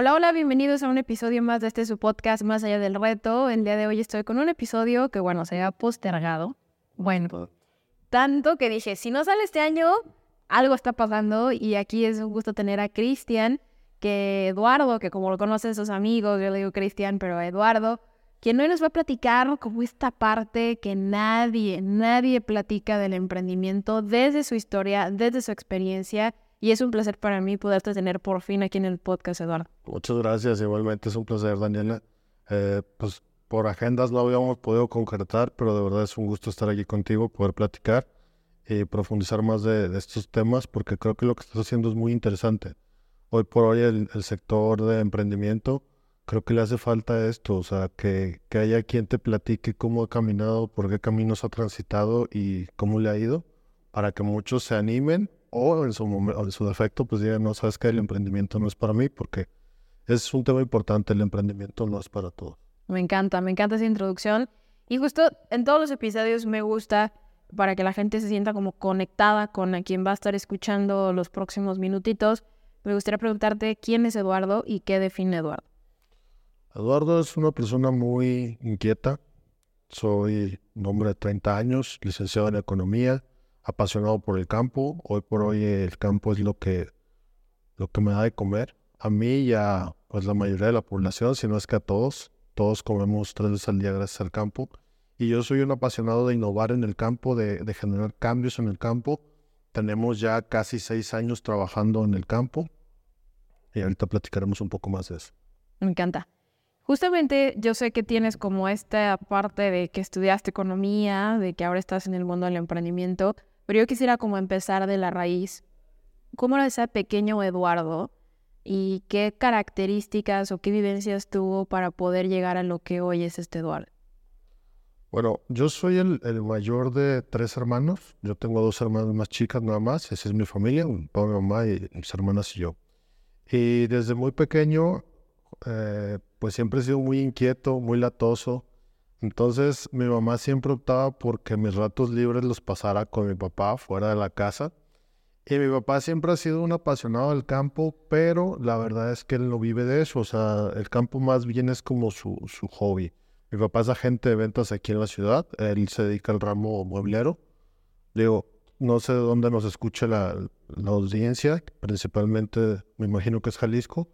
Hola, hola, bienvenidos a un episodio más de este su podcast Más allá del reto. El día de hoy estoy con un episodio que, bueno, se ha postergado. Bueno, tanto que dije, si no sale este año, algo está pasando y aquí es un gusto tener a Cristian, que Eduardo, que como lo conocen sus amigos, yo le digo Cristian, pero Eduardo, quien hoy nos va a platicar como esta parte que nadie, nadie platica del emprendimiento desde su historia, desde su experiencia. Y es un placer para mí poderte tener por fin aquí en el podcast, Eduardo. Muchas gracias, igualmente es un placer, Daniela. Eh, pues por agendas no habíamos podido concretar, pero de verdad es un gusto estar aquí contigo, poder platicar y profundizar más de, estos temas, porque creo que lo que estás haciendo es muy interesante. Hoy por hoy el, el sector de emprendimiento creo que le hace falta esto, o sea, que, que, haya quien te platique cómo ha caminado, por qué caminos ha transitado y cómo le ha ido, para que muchos se animen o en su, en su defecto pues digan, no, sabes que el emprendimiento no es para mí, porque es un tema importante, el emprendimiento no es para todos. Me encanta, me encanta esa introducción. Y justo en todos los episodios me gusta para que la gente se sienta como conectada con a quien va a estar escuchando los próximos minutitos. Me gustaría preguntarte quién es Eduardo y qué define Eduardo. Eduardo es una persona muy inquieta. Soy un hombre de 30 años, licenciado en economía, apasionado por el campo. Hoy por hoy el campo es lo que, lo que me da de comer. A mí y a pues, la mayoría de la población, si no es que a todos. Todos comemos tres veces al día gracias al campo. Y yo soy un apasionado de innovar en el campo, de, de generar cambios en el campo. Tenemos ya casi seis años trabajando en el campo. Y ahorita platicaremos un poco más de eso. Me encanta. Justamente yo sé que tienes como esta parte de que estudiaste economía, de que ahora estás en el mundo del emprendimiento, pero yo quisiera como empezar de la raíz. ¿Cómo era ese pequeño Eduardo y qué características o qué vivencias tuvo para poder llegar a lo que hoy es este Eduardo? Bueno, yo soy el, el mayor de tres hermanos. Yo tengo dos hermanas más chicas nada más. Esa es mi familia, mi papá, mi mamá y mis hermanas y yo. Y desde muy pequeño eh, pues siempre he sido muy inquieto, muy latoso. Entonces mi mamá siempre optaba porque mis ratos libres los pasara con mi papá fuera de la casa. Y mi papá siempre ha sido un apasionado del campo, pero la verdad es que él no vive de eso. O sea, el campo más bien es como su, su hobby. Mi papá es agente de ventas aquí en la ciudad. Él se dedica al ramo mueblero. Digo, no sé de dónde nos escucha la, la audiencia, principalmente me imagino que es Jalisco.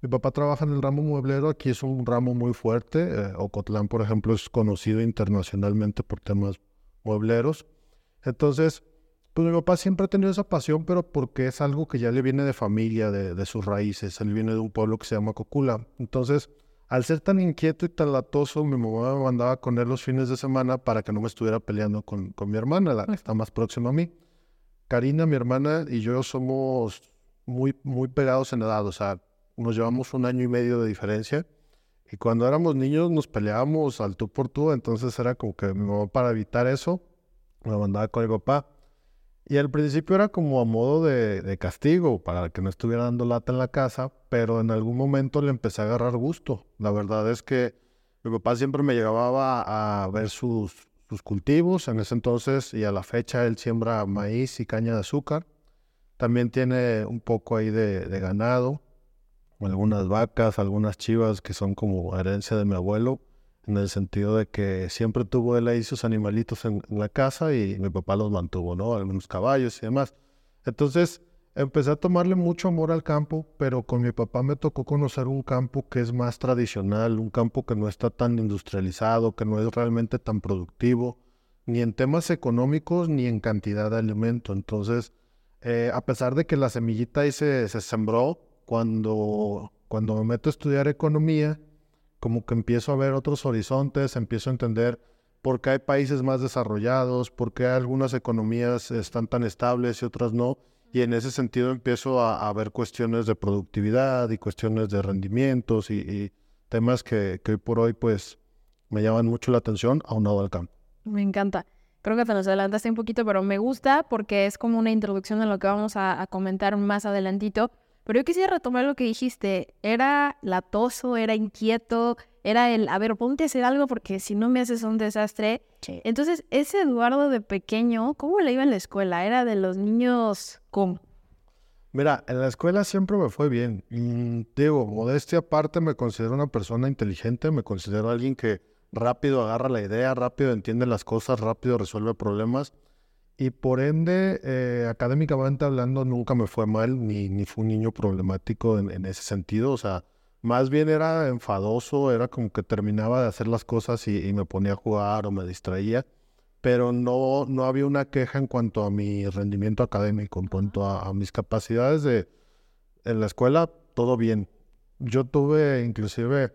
Mi papá trabaja en el ramo mueblero, aquí es un ramo muy fuerte. Eh, Ocotlán, por ejemplo, es conocido internacionalmente por temas muebleros. Entonces, pues mi papá siempre ha tenido esa pasión, pero porque es algo que ya le viene de familia, de, de sus raíces. Él viene de un pueblo que se llama Cocula. Entonces, al ser tan inquieto y tan latoso, mi mamá me mandaba con él los fines de semana para que no me estuviera peleando con, con mi hermana, la que está más próxima a mí. Karina, mi hermana, y yo somos muy, muy pegados en edad. O sea, nos llevamos un año y medio de diferencia. Y cuando éramos niños nos peleábamos al tú por tú, entonces era como que mi mamá para evitar eso me mandaba con mi papá. Y al principio era como a modo de, castigo, para que no estuviera dando lata en la casa, pero en algún momento le empecé a agarrar gusto. La verdad es que mi papá siempre me llevaba a ver sus, cultivos en ese entonces y a la fecha él siembra maíz y caña de azúcar. También tiene un poco ahí de ganado algunas vacas, algunas chivas que son como herencia de mi abuelo, en el sentido de que siempre tuvo él ahí sus animalitos en, la casa y mi papá los mantuvo, ¿no? Algunos caballos y demás. Entonces empecé a tomarle mucho amor al campo, pero con mi papá me tocó conocer un campo que es más tradicional, un campo que no está tan industrializado, que no es realmente tan productivo, ni en temas económicos ni en cantidad de alimento. Entonces, eh, a pesar de que la semillita ahí se, se sembró, cuando, cuando me meto a estudiar economía, como que empiezo a ver otros horizontes, empiezo a entender por qué hay países más desarrollados, por qué algunas economías están tan estables y otras no. Y en ese sentido empiezo a, ver cuestiones de productividad y cuestiones de rendimientos y, temas que, hoy por hoy pues me llaman mucho la atención aunado al campo. Me encanta. Creo que te nos adelantaste un poquito, pero me gusta porque es como una introducción a lo que vamos a comentar más adelantito. Pero yo quisiera retomar lo que dijiste. Era latoso, era inquieto, era el, a ver, ponte a hacer algo porque si no me haces un desastre. Entonces, ese Eduardo de pequeño, ¿cómo le iba en la escuela? ¿Era de los niños cómo? Mira, en la escuela siempre me fue bien. Mm, digo, modestia aparte, me considero una persona inteligente, me considero alguien que rápido agarra la idea, rápido entiende las cosas, rápido resuelve problemas. Y por ende, eh, académicamente hablando, nunca me fue mal, ni, ni fue un niño problemático en, en, ese sentido. O sea, más bien era enfadoso, era como que terminaba de hacer las cosas y, y me ponía a jugar o me distraía pero no, no había una queja en cuanto a mi rendimiento académico, en cuanto a, a, mis capacidades de en la escuela, todo bien. Yo tuve inclusive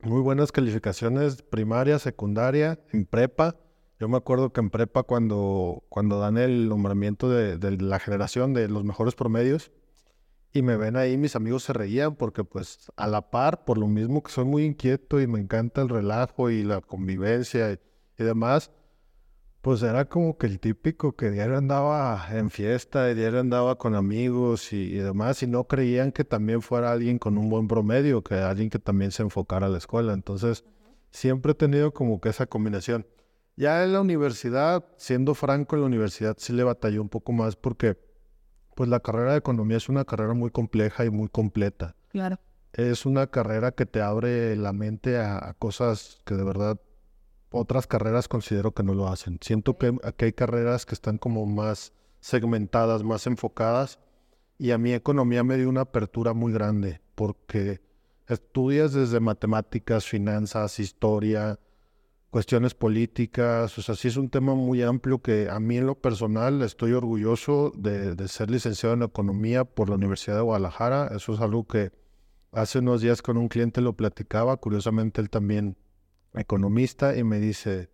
muy buenas calificaciones primaria, secundaria, en prepa. Yo me acuerdo que en prepa cuando, cuando dan el nombramiento de, de la generación de los mejores promedios y me ven ahí, mis amigos se reían porque pues a la par, por lo mismo que soy muy inquieto y me encanta el relajo y la convivencia y, y demás, pues era como que el típico que diario andaba en fiesta, diario andaba con amigos y, y, demás, y no creían que también fuera alguien con un buen promedio, que alguien que también se enfocara a la escuela. Entonces, uh -huh. siempre he tenido como que esa combinación. Ya en la universidad, siendo franco, en la universidad sí le batallé un poco más porque, pues la carrera de economía es una carrera muy compleja y muy completa. Claro. Es una carrera que te abre la mente a, a cosas que de verdad otras carreras considero que no lo hacen. Siento que aquí hay carreras que están como más segmentadas, más enfocadas, y a mí economía me dio una apertura muy grande, porque estudias desde matemáticas, finanzas, historia, cuestiones políticas, o sea, sí es un tema muy amplio que a mí en lo personal estoy orgulloso de, de ser licenciado en economía por la Universidad de Guadalajara, eso es algo que hace unos días con un cliente lo platicaba, curiosamente él también economista y me dice,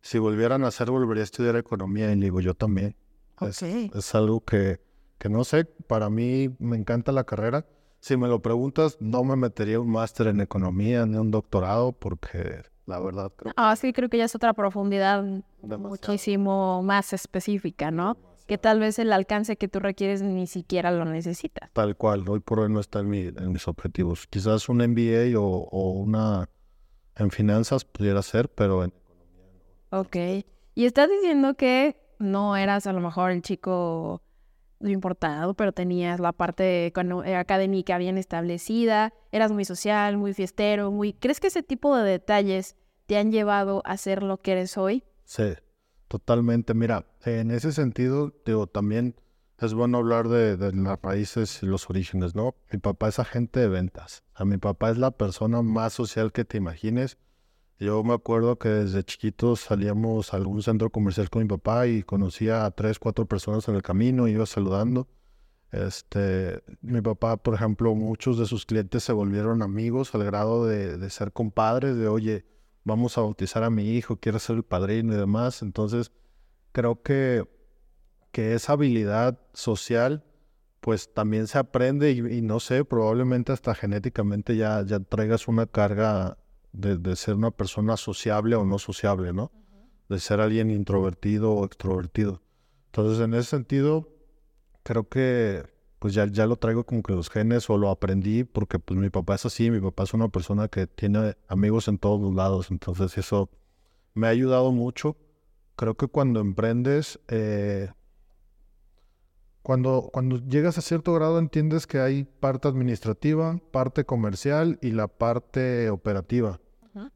si volvieran a hacer, volvería a estudiar economía. Y le digo, yo también. Okay. Es, es, algo que, que no sé, para mí me encanta la carrera. Si me lo preguntas, no me metería un máster en economía ni un doctorado porque la verdad creo Ah, sí, creo que ya es otra profundidad Demasiado. muchísimo más específica, ¿no? Demasiado. Que tal vez el alcance que tú requieres ni siquiera lo necesitas. Tal cual, hoy por hoy no está en, mi, en mis objetivos. Quizás un MBA o, o una en finanzas pudiera ser, pero en economía no. Ok. Y estás diciendo que no eras a lo mejor el chico importado, pero tenías la parte eh, académica bien establecida, eras muy social, muy fiestero, muy... ¿Crees que ese tipo de detalles te han llevado a ser lo que eres hoy? Sí, totalmente. Mira, en ese sentido, digo, también es bueno hablar de, de, las raíces y los orígenes, ¿no? Mi papá es agente de ventas. O sea, mi papá es la persona más social que te imagines. Yo me acuerdo que desde chiquitos salíamos a algún centro comercial con mi papá y conocía a tres, cuatro personas en el camino, iba saludando. Este, mi papá, por ejemplo, muchos de sus clientes se volvieron amigos al grado de, de ser compadres, de oye, vamos a bautizar a mi hijo, quiere ser el padrino y demás. Entonces, creo que que esa habilidad social pues también se aprende y, y, no sé, probablemente hasta genéticamente ya, ya traigas una carga de, de, ser una persona sociable o no sociable, ¿no? Uh -huh. De ser alguien introvertido o extrovertido. Entonces, en ese sentido, creo que pues ya, ya lo traigo como que los genes o lo aprendí porque pues mi papá es así, mi papá es una persona que tiene amigos en todos los lados, entonces eso me ha ayudado mucho. Creo que cuando emprendes, eh, cuando, cuando llegas a cierto grado entiendes que hay parte administrativa, parte comercial y la parte operativa.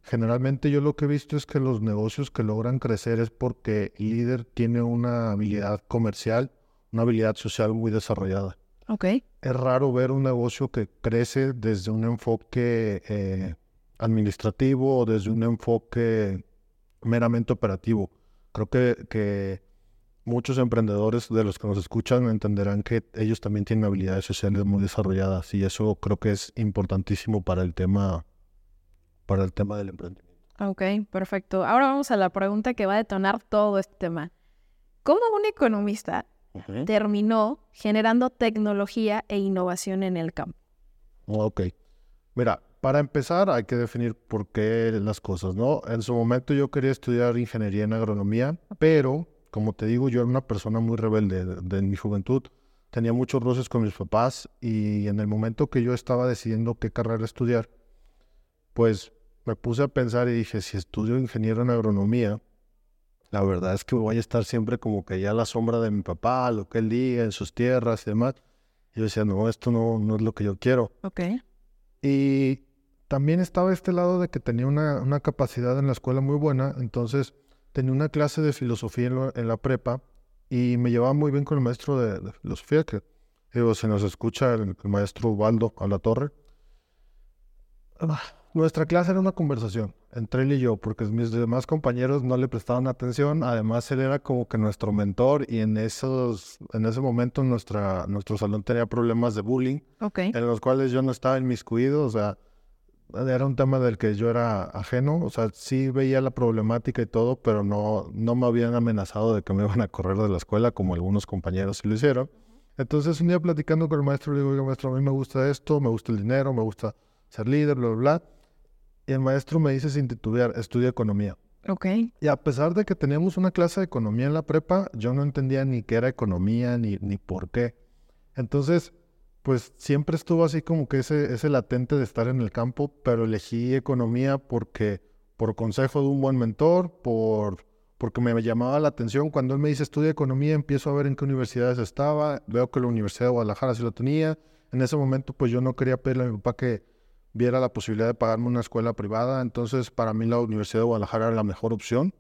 Generalmente yo lo que he visto es que los negocios que logran crecer es porque el líder tiene una habilidad comercial, una habilidad social muy desarrollada. Okay. Es raro ver un negocio que crece desde un enfoque eh, administrativo o desde un enfoque meramente operativo. Creo que, que muchos emprendedores de los que nos escuchan entenderán que ellos también tienen habilidades sociales muy desarrolladas y eso creo que es importantísimo para el tema para el tema del emprendimiento. Ok, perfecto. Ahora vamos a la pregunta que va a detonar todo este tema. ¿Cómo un economista uh -huh. terminó generando tecnología e innovación en el campo? Ok. Mira, para empezar hay que definir por qué las cosas, ¿no? En su momento yo quería estudiar ingeniería en agronomía, pero como te digo, yo era una persona muy rebelde de, mi juventud. Tenía muchos roces con mis papás y en el momento que yo estaba decidiendo qué carrera estudiar, pues me puse a pensar y dije, si estudio ingeniero en agronomía, la verdad es que voy a estar siempre como que ya a la sombra de mi papá, lo que él diga en sus tierras y demás. Y yo decía, no, esto no, no es lo que yo quiero. Ok. Y también estaba este lado de que tenía una, una capacidad en la escuela muy buena, entonces tenía una clase de filosofía en, la prepa y me llevaba muy bien con el maestro de, filosofía, que digo, se nos escucha el, maestro Ubaldo a la torre. Ah, nuestra clase era una conversación entre él y yo, porque mis demás compañeros no le prestaban atención. Además, él era como que nuestro mentor y en esos, en ese momento nuestra, nuestro salón tenía problemas de bullying, en los cuales yo no estaba inmiscuido, o sea, era un tema del que yo era ajeno, o sea, sí veía la problemática y todo, pero no, no me habían amenazado de que me iban a correr de la escuela como algunos compañeros sí lo hicieron. Entonces, un día platicando con el maestro, le digo, oiga, maestro, a mí me gusta esto, me gusta el dinero, me gusta ser líder, bla, bla, bla y el maestro me dice sin titubear, estudia economía. Ok. Y a pesar de que teníamos una clase de economía en la prepa, yo no entendía ni qué era economía ni, ni por qué. Entonces, pues siempre estuvo así como que ese, ese latente de estar en el campo, pero elegí economía porque, por consejo de un buen mentor, por, porque me llamaba la atención. Cuando él me dice estudia economía, empiezo a ver en qué universidades estaba, veo que la Universidad de Guadalajara sí lo tenía. En ese momento, pues yo no quería pedirle a mi papá que, viera la posibilidad de pagarme una escuela privada, entonces para mí la Universidad de Guadalajara era la mejor opción.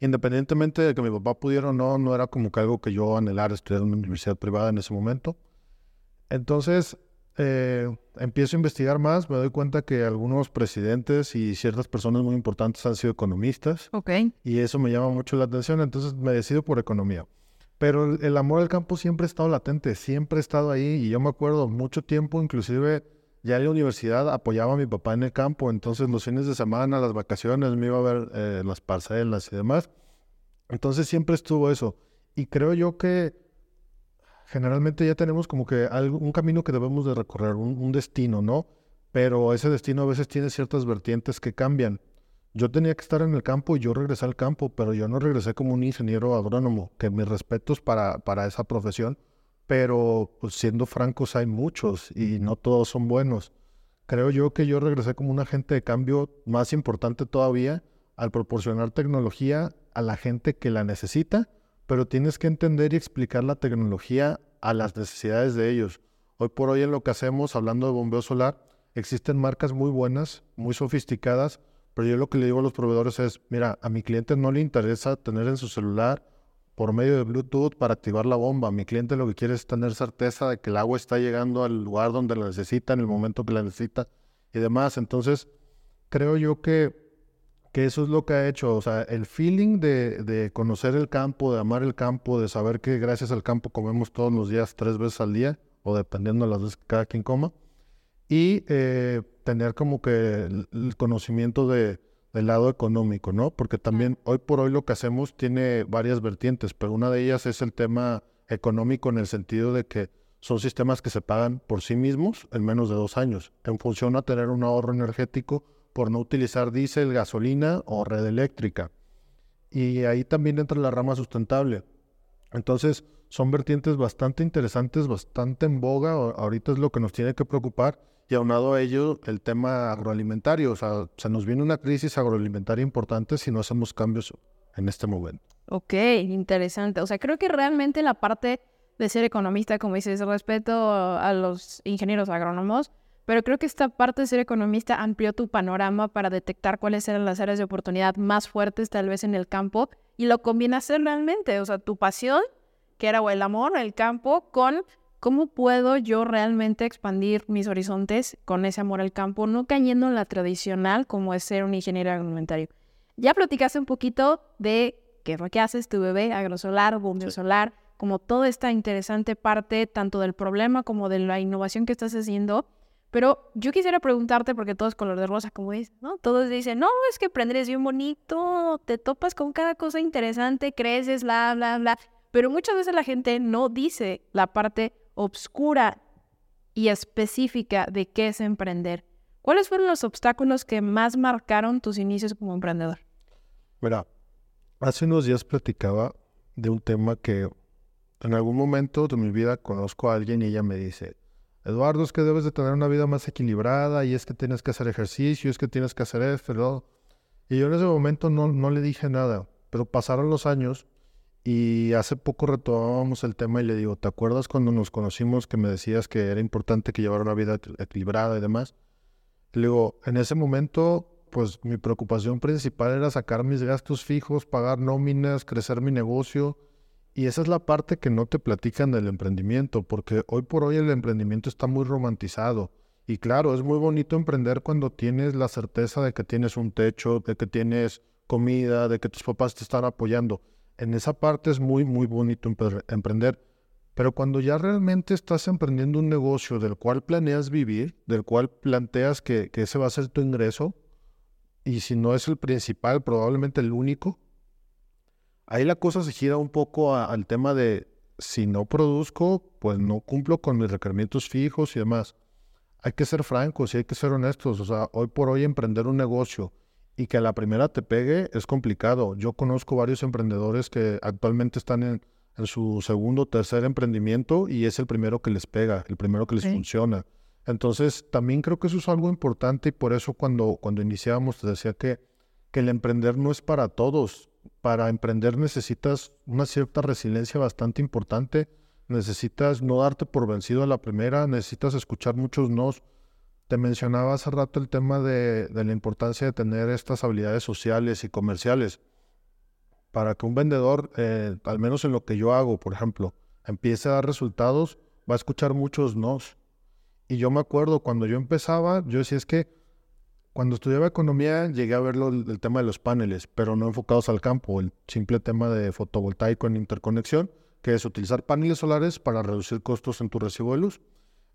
Independientemente de que mi papá pudiera o no, no era como que algo que yo anhelara estudiar en una universidad privada en ese momento. Entonces eh, empiezo a investigar más, me doy cuenta que algunos presidentes y ciertas personas muy importantes han sido economistas. Ok. Y eso me llama mucho la atención, entonces me decido por economía. Pero el, el amor al campo siempre ha estado latente, siempre ha estado ahí y yo me acuerdo mucho tiempo, inclusive ya en la universidad apoyaba a mi papá en el campo, entonces los fines de semana, las vacaciones, me iba a ver eh, las parcelas y demás. Entonces siempre estuvo eso. Y creo yo que generalmente ya tenemos como que un camino que debemos de recorrer, un, destino, ¿no? Pero ese destino a veces tiene ciertas vertientes que cambian. Yo tenía que estar en el campo y yo regresé al campo, pero yo no regresé como un ingeniero agrónomo, que mis respetos para, para esa profesión, pero pues, siendo francos hay muchos y no todos son buenos. Creo yo que yo regresé como un agente de cambio más importante todavía al proporcionar tecnología a la gente que la necesita, pero tienes que entender y explicar la tecnología a las necesidades de ellos. Hoy por hoy en lo que hacemos, hablando de bombeo solar, existen marcas muy buenas, muy sofisticadas, pero yo lo que le digo a los proveedores es, mira, a mi cliente no le interesa tener en su celular por medio de Bluetooth para activar la bomba. Mi cliente lo que quiere es tener certeza de que el agua está llegando al lugar donde la necesita, en el momento que la necesita y demás. Entonces, creo yo que, que eso es lo que ha hecho. O sea, el feeling de, de, conocer el campo, de amar el campo, de saber que gracias al campo comemos todos los días tres veces al día, o dependiendo de las veces que cada quien coma. Y eh, tener como que el conocimiento de del lado económico, ¿no? Porque también hoy por hoy lo que hacemos tiene varias vertientes, pero una de ellas es el tema económico en el sentido de que son sistemas que se pagan por sí mismos en menos de dos años, en función a tener un ahorro energético por no utilizar diésel, gasolina o red eléctrica. Y ahí también entra la rama sustentable. Entonces, son vertientes bastante interesantes, bastante en boga. Ahorita es lo que nos tiene que preocupar y aunado a ello, el tema agroalimentario. O sea, se nos viene una crisis agroalimentaria importante si no hacemos cambios en este momento. Ok, interesante. O sea, creo que realmente la parte de ser economista, como dices, respeto a los ingenieros agrónomos, pero creo que esta parte de ser economista amplió tu panorama para detectar cuáles eran las áreas de oportunidad más fuertes tal vez en el campo y lo combinaste realmente, o sea, tu pasión, que era el amor, el campo, con ¿Cómo puedo yo realmente expandir mis horizontes con ese amor al campo, no cayendo en la tradicional como es ser un ingeniero agroalimentario? Ya platicaste un poquito de qué es lo que haces, tu bebé, agrosolar, bombeo solar, como toda esta interesante parte tanto del problema como de la innovación que estás haciendo. Pero yo quisiera preguntarte, porque todo es color de rosa, como dices, ¿no? Todos dicen, no, es que aprender es bien bonito, te topas con cada cosa interesante, creces, bla, bla, bla. Pero muchas veces la gente no dice la parte obscura y específica de qué es emprender. ¿Cuáles fueron los obstáculos que más marcaron tus inicios como emprendedor? Mira, hace unos días platicaba de un tema que en algún momento de mi vida conozco a alguien y ella me dice, Eduardo, es que debes de tener una vida más equilibrada y es que tienes que hacer ejercicio, es que tienes que hacer esto, y yo en ese momento no, no le dije nada, pero pasaron los años y hace poco retomamos el tema y le digo, ¿te acuerdas cuando nos conocimos que me decías que era importante que llevara una vida equilibrada y demás? Le digo, en ese momento, pues mi preocupación principal era sacar mis gastos fijos, pagar nóminas, crecer mi negocio. Y esa es la parte que no te platican del emprendimiento, porque hoy por hoy el emprendimiento está muy romantizado. Y claro, es muy bonito emprender cuando tienes la certeza de que tienes un techo, de que tienes comida, de que tus papás te están apoyando en esa parte es muy, muy bonito emprender. Pero cuando ya realmente estás emprendiendo un negocio del cual planeas vivir, del cual planteas que, ese va a ser tu ingreso, y si no es el principal, probablemente el único, ahí la cosa se gira un poco al tema de si no produzco, pues no cumplo con mis requerimientos fijos y demás. Hay que ser francos y hay que ser honestos. O sea, hoy por hoy emprender un negocio y que a la primera te pegue es complicado. Yo conozco varios emprendedores que actualmente están en, su segundo o tercer emprendimiento y es el primero que les pega, el primero que les funciona. Entonces, también creo que eso es algo importante y por eso cuando, cuando iniciábamos te decía que, que el emprender no es para todos. Para emprender necesitas una cierta resiliencia bastante importante, necesitas no darte por vencido a la primera, necesitas escuchar muchos nos, te mencionaba hace rato el tema de, la importancia de tener estas habilidades sociales y comerciales. Para que un vendedor, eh, al menos en lo que yo hago, por ejemplo, empiece a dar resultados, va a escuchar muchos nos. Y yo me acuerdo cuando yo empezaba, yo decía es que cuando estudiaba economía llegué a ver el, tema de los paneles, pero no enfocados al campo, el simple tema de fotovoltaico en interconexión, que es utilizar paneles solares para reducir costos en tu recibo de luz.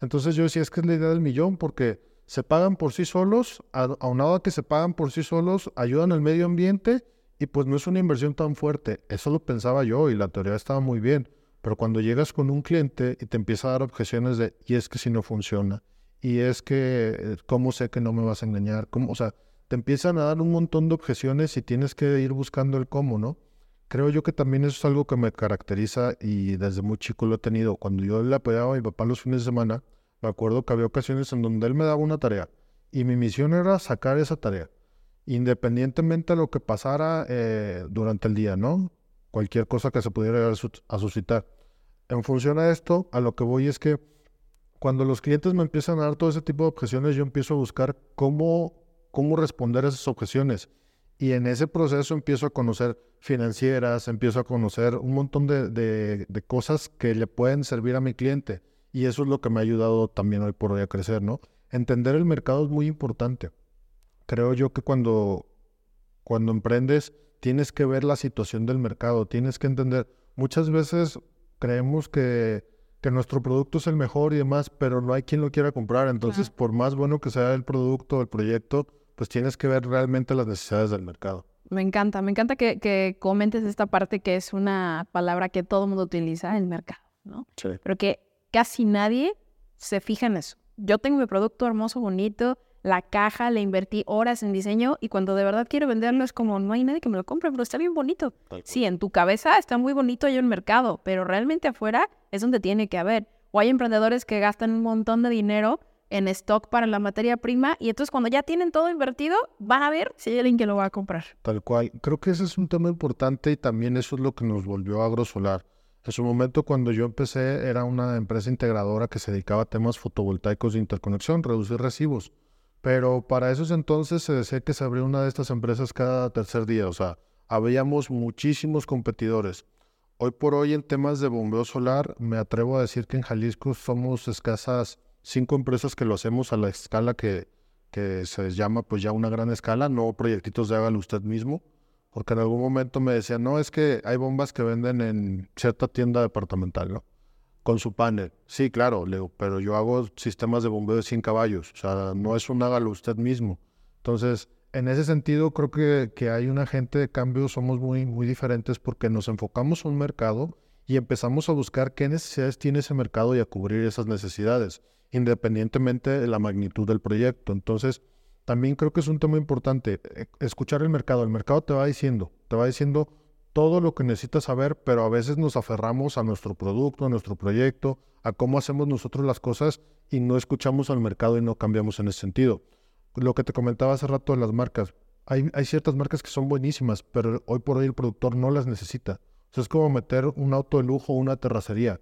Entonces yo decía, es que es la idea del millón porque se pagan por sí solos, aunado a que se pagan por sí solos, ayudan al medio ambiente y pues no es una inversión tan fuerte. Eso lo pensaba yo y la teoría estaba muy bien. Pero cuando llegas con un cliente y te empieza a dar objeciones de, y es que si no funciona, y es que, eh, ¿cómo sé que no me vas a engañar? ¿Cómo? O sea, te empiezan a dar un montón de objeciones y tienes que ir buscando el cómo, ¿no? Creo yo que también eso es algo que me caracteriza y desde muy chico lo he tenido. Cuando yo le apoyaba a mi papá los fines de semana, me acuerdo que había ocasiones en donde él me daba una tarea y mi misión era sacar esa tarea, independientemente de lo que pasara eh, durante el día, ¿no? Cualquier cosa que se pudiera a suscitar. En función a esto, a lo que voy es que cuando los clientes me empiezan a dar todo ese tipo de objeciones, yo empiezo a buscar cómo, cómo responder a esas objeciones. Y en ese proceso empiezo a conocer financieras, empiezo a conocer un montón de, cosas que le pueden servir a mi cliente. Y eso es lo que me ha ayudado también hoy por hoy a crecer, ¿no? Entender el mercado es muy importante. Creo yo que cuando, cuando emprendes tienes que ver la situación del mercado, tienes que entender. Muchas veces creemos que, que nuestro producto es el mejor y demás, pero no hay quien lo quiera comprar. Entonces, por más bueno que sea el producto, el proyecto, pues tienes que ver realmente las necesidades del mercado. Me encanta, me encanta que, comentes esta parte que es una palabra que todo el mundo utiliza, el mercado, ¿no? Sí. Pero que casi nadie se fija en eso. Yo tengo mi producto hermoso, bonito, la caja, le invertí horas en diseño y cuando de verdad quiero venderlo es como, no hay nadie que me lo compre, pero está bien bonito. Sí, en tu cabeza está muy bonito hay un mercado, pero realmente afuera es donde tiene que haber. O hay emprendedores que gastan un montón de dinero en stock para la materia prima y entonces cuando ya tienen todo invertido van a ver si hay alguien que lo va a comprar. Tal cual. Creo que ese es un tema importante y también eso es lo que nos volvió a Agrosolar. En su momento cuando yo empecé era una empresa integradora que se dedicaba a temas fotovoltaicos de interconexión, reducir recibos. Pero para esos entonces se decía que se abría una de estas empresas cada tercer día. O sea, habíamos muchísimos competidores. Hoy por hoy en temas de bombeo solar me atrevo a decir que en Jalisco somos escasas cinco empresas que lo hacemos a la escala que, que se llama pues ya una gran escala, no proyectitos de hágalo usted mismo, porque en algún momento me decían, no, es que hay bombas que venden en cierta tienda departamental, ¿no? Con su panel. Sí, claro, Leo, pero yo hago sistemas de bombeo de 100 caballos, o sea, no es un hágalo usted mismo. Entonces, en ese sentido, creo que, que hay un agente de cambio, somos muy, muy diferentes porque nos enfocamos a un mercado y empezamos a buscar qué necesidades tiene ese mercado y a cubrir esas necesidades. independientemente de la magnitud del proyecto. Entonces, también creo que es un tema importante, eh, escuchar el mercado. El mercado te va diciendo, te va diciendo todo lo que necesitas saber, pero a veces nos aferramos a nuestro producto, a nuestro proyecto, a cómo hacemos nosotros las cosas y no escuchamos al mercado y no cambiamos en ese sentido. Lo que te comentaba hace rato de las marcas, hay, hay ciertas marcas que son buenísimas, pero hoy por hoy el productor no las necesita. O sea, es como meter un auto de lujo o una terracería,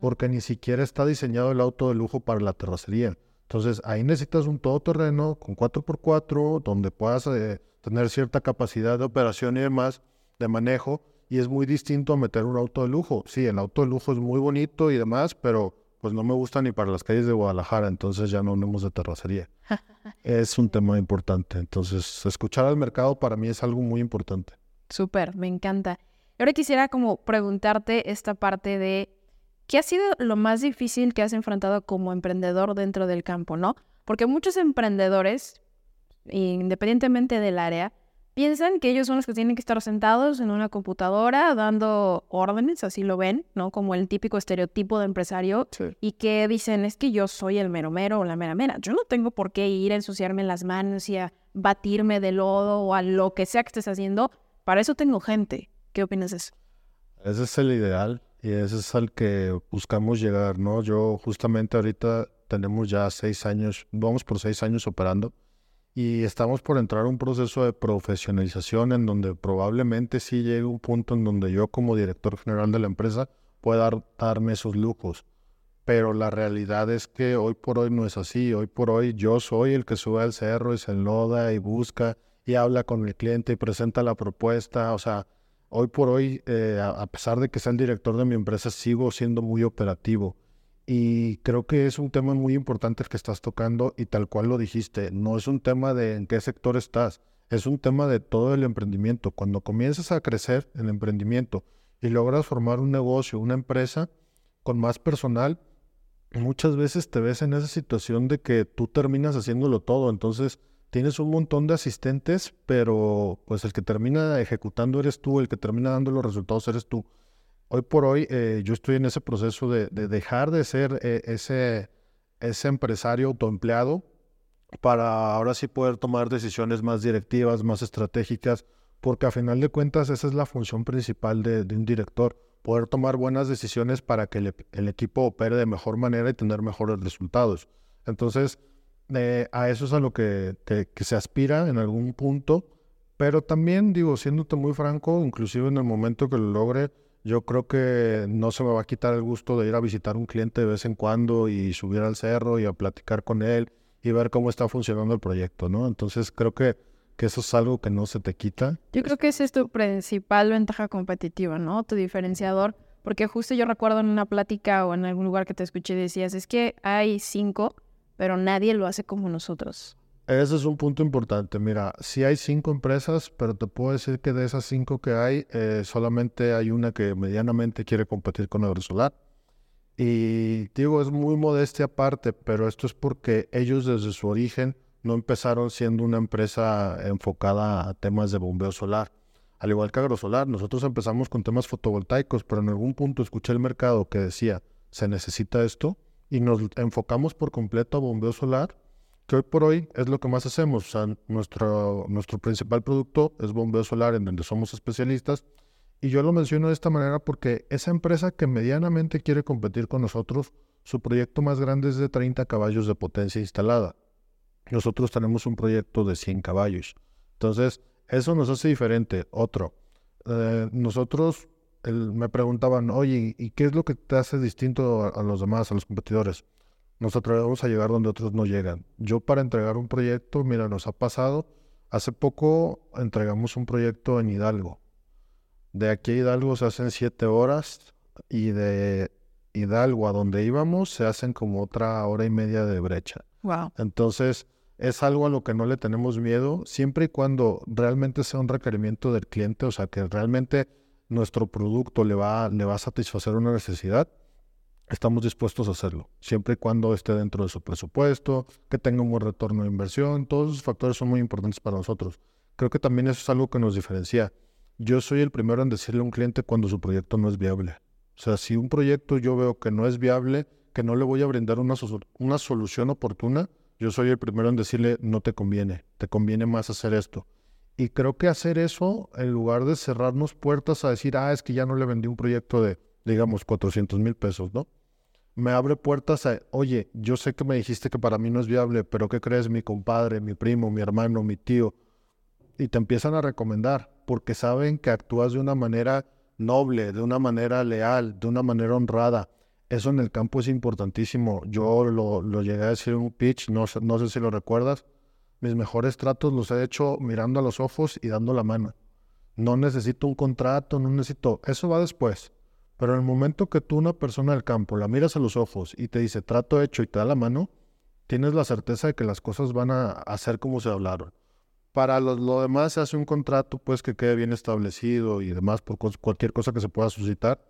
porque ni siquiera está diseñado el auto de lujo para la terracería. Entonces ahí necesitas un todoterreno con 4x4 donde puedas eh, tener cierta capacidad de operación y demás, de manejo, y es muy distinto a meter un auto de lujo. Sí, el auto de lujo es muy bonito y demás, pero pues no me gusta ni para las calles de Guadalajara, entonces ya no hablemos de terracería. es un tema importante, entonces escuchar al mercado para mí es algo muy importante. Súper, me encanta. Ahora quisiera como preguntarte esta parte de ¿Qué ha sido lo más difícil que has enfrentado como emprendedor dentro del campo, no? Porque muchos emprendedores, independientemente del área, piensan que ellos son los que tienen que estar sentados en una computadora dando órdenes, así lo ven, ¿no? Como el típico estereotipo de empresario y que dicen, es que yo soy el mero mero o la mera mera. Yo no tengo por qué ir a ensuciarme las manos y a batirme de lodo o a lo que sea que estés haciendo. Para eso tengo gente. ¿Qué opinas de eso? Ese es el ideal. Y ese es al que buscamos llegar, ¿no? Yo justamente ahorita tenemos ya seis años, vamos por seis años operando y estamos por entrar a un proceso de profesionalización en donde probablemente sí llegue un punto en donde yo como director general de la empresa pueda darme esos lujos. Pero la realidad es que hoy por hoy no es así. Hoy por hoy yo soy el que sube al cerro y se enloda y busca y habla con el cliente y presenta la propuesta. O sea, hoy por hoy, eh, a pesar de que sea el director de mi empresa, sigo siendo muy operativo. Y creo que es un tema muy importante el que estás tocando y tal cual lo dijiste, no es un tema de en qué sector estás, es un tema de todo el emprendimiento. Cuando comienzas a crecer en el emprendimiento y logras formar un negocio, una empresa con más personal, muchas veces te ves en esa situación de que tú terminas haciéndolo todo. Entonces, tienes un montón de asistentes, pero pues el que termina ejecutando eres tú, el que termina dando los resultados eres tú. Hoy por hoy eh, yo estoy en ese proceso de, dejar de ser eh, ese, empresario autoempleado para ahora sí poder tomar decisiones más directivas, más estratégicas, porque a final de cuentas esa es la función principal de, un director, poder tomar buenas decisiones para que el, el equipo opere de mejor manera y tener mejores resultados. Entonces, eh, a eso es a lo que, se aspira en algún punto, pero también digo, siéndote muy franco, inclusive en el momento que lo logre, yo creo que no se me va a quitar el gusto de ir a visitar un cliente de vez en cuando y subir al cerro y a platicar con él y ver cómo está funcionando el proyecto, ¿no? Entonces creo que, que eso es algo que no se te quita. Yo creo que esa es tu principal ventaja competitiva, ¿no? Tu diferenciador, porque justo yo recuerdo en una plática o en algún lugar que te escuché decías, es que hay cinco pero nadie lo hace como nosotros. Ese es un punto importante. Mira, sí hay cinco empresas, pero te puedo decir que de esas cinco que hay, eh, solamente hay una que medianamente quiere competir con Agrosolar. Y digo, es muy modestia aparte, pero esto es porque ellos desde su origen no empezaron siendo una empresa enfocada a temas de bombeo solar. Al igual que Agrosolar, nosotros empezamos con temas fotovoltaicos, pero en algún punto escuché el mercado que decía, se necesita esto, y nos enfocamos por completo a bombeo solar, hoy por hoy es lo que más hacemos. Nuestro principal producto es bombeo solar, en donde somos especialistas. Y yo lo menciono de esta manera porque esa empresa que medianamente quiere competir con nosotros, su proyecto más grande es de 30 caballos de potencia instalada. Nosotros tenemos un proyecto de 100 caballos. Entonces, eso nos hace diferente. Otro, eh, nosotros me preguntaban, oye, ¿y qué es lo que te hace distinto a, los demás, a los competidores? Nosotros vamos a llegar donde otros no llegan. Yo para entregar un proyecto, mira, nos ha pasado, hace poco entregamos un proyecto en Hidalgo. De aquí a Hidalgo se hacen siete horas y de Hidalgo a donde íbamos se hacen como otra hora y media de brecha. Wow. Entonces, es algo a lo que no le tenemos miedo, siempre y cuando realmente sea un requerimiento del cliente, o sea, que realmente nuestro producto le va, le va a satisfacer una necesidad, estamos dispuestos a hacerlo, siempre y cuando esté dentro de su presupuesto, que tenga un buen retorno de inversión, todos esos factores son muy importantes para nosotros. Creo que también eso es algo que nos diferencia. Yo soy el primero en decirle a un cliente cuando su proyecto no es viable. O sea, si un proyecto yo veo que no es viable, que no le voy a brindar una, una solución oportuna, yo soy el primero en decirle, no te conviene, te conviene más hacer esto. Y creo que hacer eso, en lugar de cerrarnos puertas a decir, ah, es que ya no le vendí un proyecto de, digamos, 400 mil pesos, ¿no? Me abre puertas a, oye, yo sé que me dijiste que para mí no es viable, pero ¿qué crees? Mi compadre, mi primo, mi hermano, mi tío. Y te empiezan a recomendar porque saben que actúas de una manera noble, de una manera leal, de una manera honrada. Eso en el campo es importantísimo. Yo lo, llegué a decir en un pitch, no, no sé si lo recuerdas. Mis mejores tratos los he hecho mirando a los ojos y dando la mano. No necesito un contrato, no necesito... Eso va después. Pero en el momento que tú, una persona del campo, la miras a los ojos y te dice trato hecho y te da la mano, tienes la certeza de que las cosas van a hacer como se hablaron. Para lo, demás se hace un contrato pues que quede bien establecido y demás por cualquier cosa que se pueda suscitar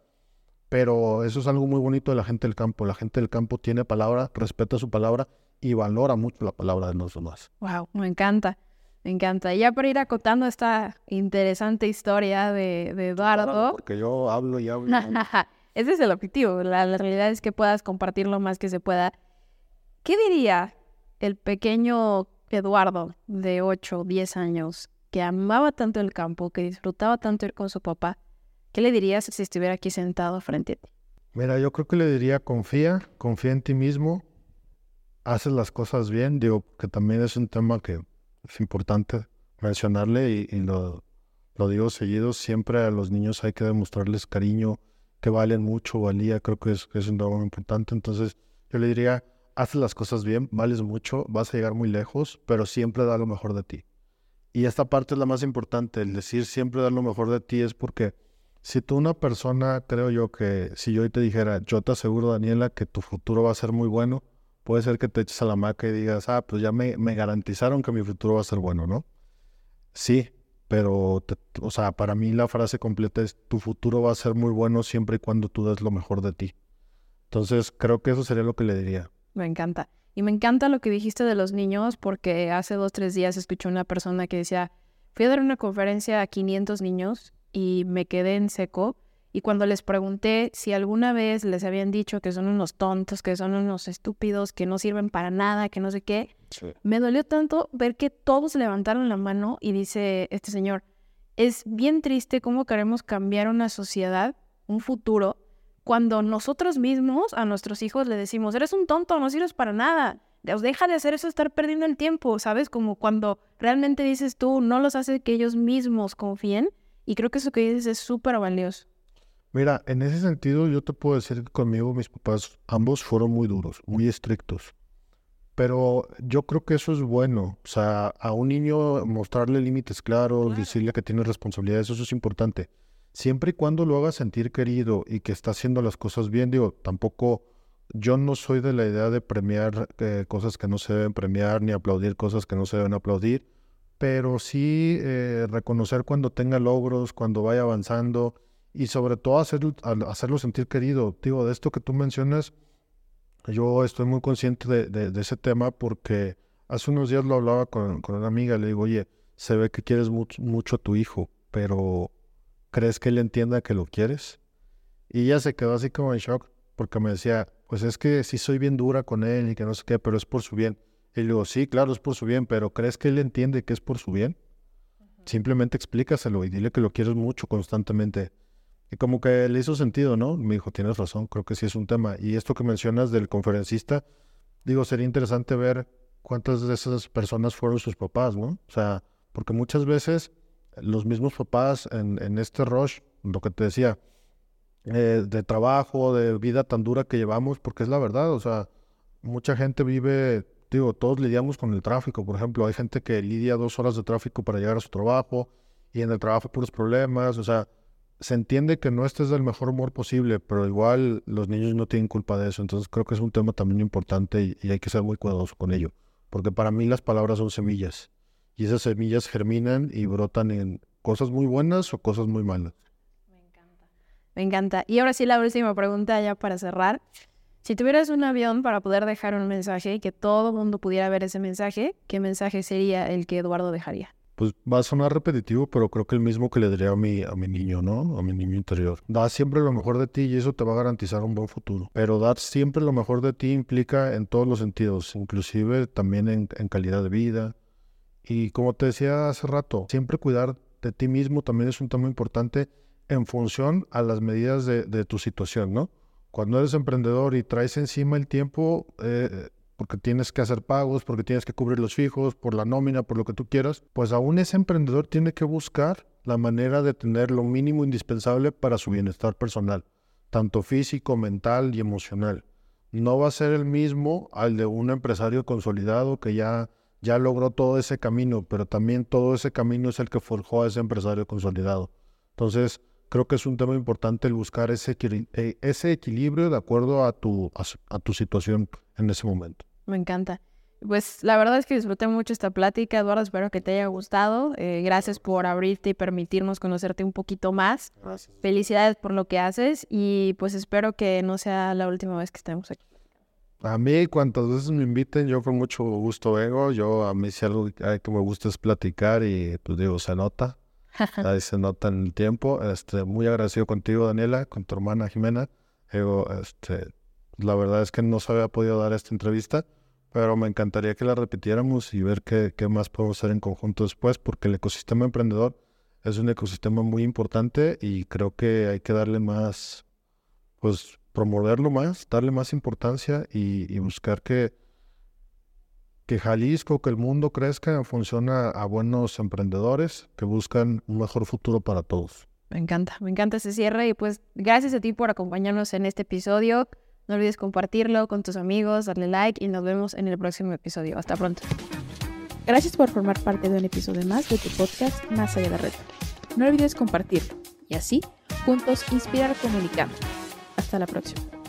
pero eso es algo muy bonito de la gente del campo. La gente del campo tiene palabra, respeta su palabra y valora mucho la palabra de los demás. Wow, me encanta. Me encanta. Y ya para ir acotando esta interesante historia de, Eduardo. porque yo hablo y hablo. Ese es el objetivo. La, la, realidad es que puedas compartir lo más que se pueda. ¿Qué diría el pequeño Eduardo de 8 o 10 años que amaba tanto el campo, que disfrutaba tanto ir con su papá? ¿Qué le dirías si estuviera aquí sentado frente a ti? Mira, yo creo que le diría confía, confía en ti mismo, haces las cosas bien, digo, que también es un tema que es importante mencionarle y, lo, digo seguido, siempre a los niños hay que demostrarles cariño, que valen mucho, valía, creo que es, es un muy importante, entonces yo le diría, haces las cosas bien, vales mucho, vas a llegar muy lejos, pero siempre da lo mejor de ti. Y esta parte es la más importante, el decir siempre dar lo mejor de ti es porque si tú una persona, creo yo que si yo hoy te dijera, yo te aseguro, Daniela, que tu futuro va a ser muy bueno, puede ser que te eches a la maca y digas, ah, pues ya me, me garantizaron que mi futuro va a ser bueno, ¿no? Sí, pero, o sea, para mí la frase completa es, tu futuro va a ser muy bueno siempre y cuando tú des lo mejor de ti. Entonces, creo que eso sería lo que le diría. Me encanta. Y me encanta lo que dijiste de los niños, porque hace dos, tres días escuché una persona que decía, fui a dar una conferencia a 500 niños y me quedé en seco. Y cuando les pregunté si alguna vez les habían dicho que son unos tontos, que son unos estúpidos, que no sirven para nada, que no sé qué, me dolió tanto ver que todos levantaron la mano y dice este señor, es bien triste cómo queremos cambiar una sociedad, un futuro, cuando nosotros mismos a nuestros hijos le decimos, eres un tonto, no sirves para nada. Deja de hacer eso, estar perdiendo el tiempo, ¿sabes? Como cuando realmente dices tú, no los hace que ellos mismos confíen y creo que eso que dices es súper valioso. Mira, en ese sentido yo te puedo decir que conmigo mis papás ambos fueron muy duros, muy estrictos. Pero yo creo que eso es bueno. O sea, a un niño mostrarle límites claros, decirle que tiene responsabilidades, eso es importante. Siempre y cuando lo haga sentir querido y que está haciendo las cosas bien, digo, tampoco, yo no soy de la idea de premiar eh, cosas que no se deben premiar ni aplaudir cosas que no se deben aplaudir pero sí eh, reconocer cuando tenga logros, cuando vaya avanzando y sobre todo hacerlo sentir querido. Digo, de esto que tú mencionas, yo estoy muy consciente de, ese tema porque hace unos días lo hablaba con, una amiga, le digo, oye, se ve que quieres mucho, a tu hijo, pero ¿crees que él entienda que lo quieres? Y ella se quedó así como en shock porque me decía, pues es que sí soy bien dura con él y que no sé qué, pero es por su bien. Y le digo, sí, claro, es por su bien, pero ¿crees que él entiende que es por su bien? Simplemente explícaselo y dile que lo quieres mucho constantemente. Y como que le hizo sentido, ¿no? Me dijo, tienes razón, creo que sí es un tema. Y esto que mencionas del conferencista, digo, sería interesante ver cuántas de esas personas fueron sus papás, ¿no? O sea, porque muchas veces los mismos papás en, este rush, lo que te decía, eh, de trabajo, de vida tan dura que llevamos, porque es la verdad, o sea, mucha gente vive digo, todos lidiamos con el tráfico. Por ejemplo, hay gente que lidia dos horas de tráfico para llegar a su trabajo y en el trabajo puros problemas. O sea, se entiende que no estés del mejor humor posible, pero igual los niños no tienen culpa de eso. Entonces creo que es un tema también importante y, hay que ser muy cuidadoso con ello. Porque para mí las palabras son semillas y esas semillas germinan y brotan en cosas muy buenas o cosas muy malas. Me encanta. Me encanta. Y ahora sí la última pregunta ya para cerrar. Si tuvieras un avión para poder dejar un mensaje y que todo el mundo pudiera ver ese mensaje, ¿qué mensaje sería el que Eduardo dejaría? Pues va a sonar repetitivo, pero creo que el mismo que le diría a mi, a mi niño, ¿no? A mi niño interior. Da siempre lo mejor de ti y eso te va a garantizar un buen futuro. Pero dar siempre lo mejor de ti implica en todos los sentidos, inclusive también en, calidad de vida. Y como te decía hace rato, siempre cuidar de ti mismo también es un tema importante en función a las medidas de, de tu situación, ¿no? Cuando eres emprendedor y traes encima el tiempo, eh, porque tienes que hacer pagos, porque tienes que cubrir los fijos, por la nómina, por lo que tú quieras, pues aún ese emprendedor tiene que buscar la manera de tener lo mínimo indispensable para su bienestar personal, tanto físico, mental y emocional. No va a ser el mismo al de un empresario consolidado que ya, ya logró todo ese camino, pero también todo ese camino es el que forjó a ese empresario consolidado. Entonces, creo que es un tema importante el buscar ese, eh, ese equilibrio de acuerdo a tu, a tu situación en ese momento. Me encanta. Pues la verdad es que disfruté mucho esta plática, Eduardo. Espero que te haya gustado. Eh, gracias por abrirte y permitirnos conocerte un poquito más. Felicidades por lo que haces y pues espero que no sea la última vez que estemos aquí. A mí, cuantas veces me inviten, yo con mucho gusto vengo. Yo, a mí, si algo que me gusta es platicar y, pues digo, se nota. Ahí se nota en el tiempo. Este, muy agradecido contigo, Daniela, con tu hermana Jimena. Digo, este, la verdad es que no se había podido dar esta entrevista, pero me encantaría que la repitiéramos y ver qué, más podemos hacer en conjunto después, porque el ecosistema emprendedor es un ecosistema muy importante y creo que hay que darle más, pues promoverlo más, darle más importancia y, buscar que, que Jalisco, que el mundo crezca en función a, buenos emprendedores que buscan un mejor futuro para todos. Me encanta, me encanta ese cierre y pues gracias a ti por acompañarnos en este episodio. No olvides compartirlo con tus amigos, darle like y nos vemos en el próximo episodio. Hasta pronto. Gracias por formar parte de un episodio más de tu podcast Más allá de la red. No olvides compartirlo y así juntos inspirar comunicando. Hasta la próxima.